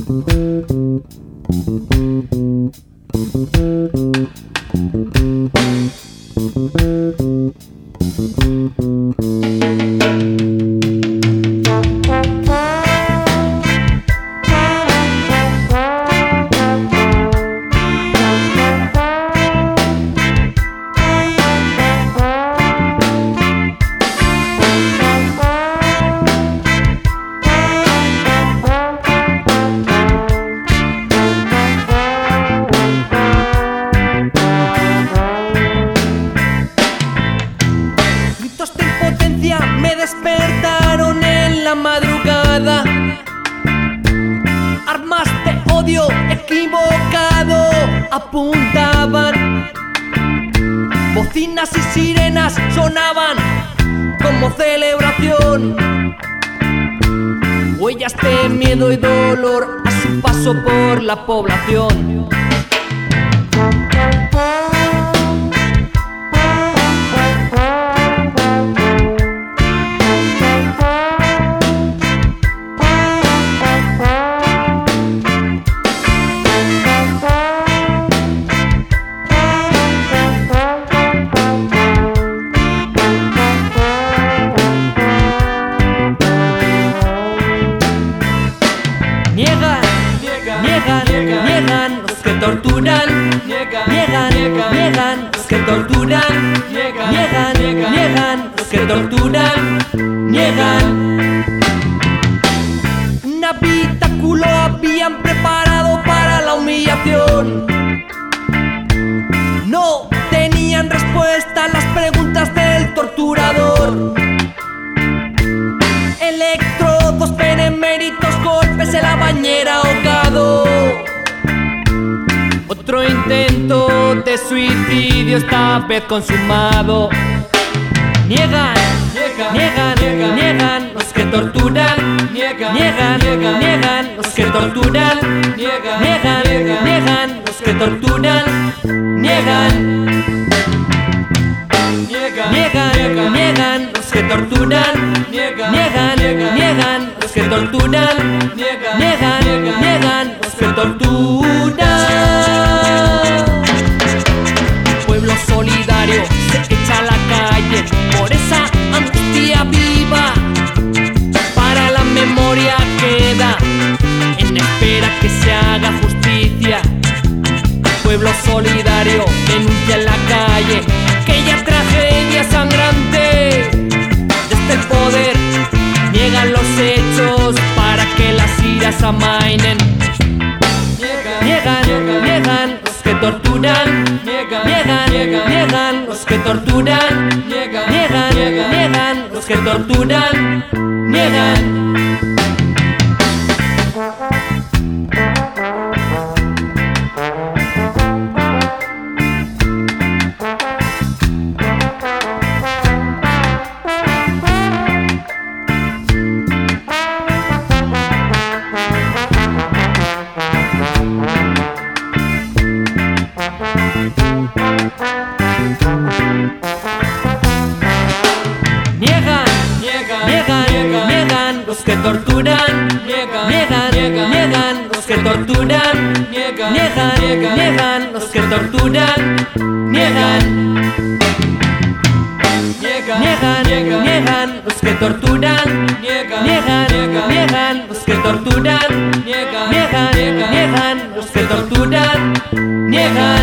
Thank Armas de odio equivocado apuntaban. Bocinas y sirenas sonaban como celebración. Huellas de miedo y dolor a su paso por la población. Torturan. Niegan, niegan que torturan. Niegan, niegan que torturan. Niegan. Un habitáculo habían preparado para la humillación. No tenían respuesta a las preguntas del torturador. Electrodos, beneméritos, golpes en la bañera intento de suicidio esta vez consumado. Niegan, niegan, niegan los que torturan. Niegan, niegan los que torturan. Niegan, niegan los que torturan. Niegan. Niegan, niegan los que torturan. Niegan, niegan los que torturan. Niegan, niegan los que torturan. Pueblo solidario denuncia en la calle aquella tragedia sangrante. Desde el poder niegan los hechos para que las iras amainen. Niegan, niegan los que torturan. Niegan, niegan los que torturan. Niegan, niegan los que torturan. Niegan. Niegan, niegan, niegan los que torturan. Niegan, niegan los que torturan. Niegan, niegan los que torturan. Niegan. Niegan, niegan los que torturan. Niegan, niegan los que torturan. Niegan, niegan los que torturan. Niegan.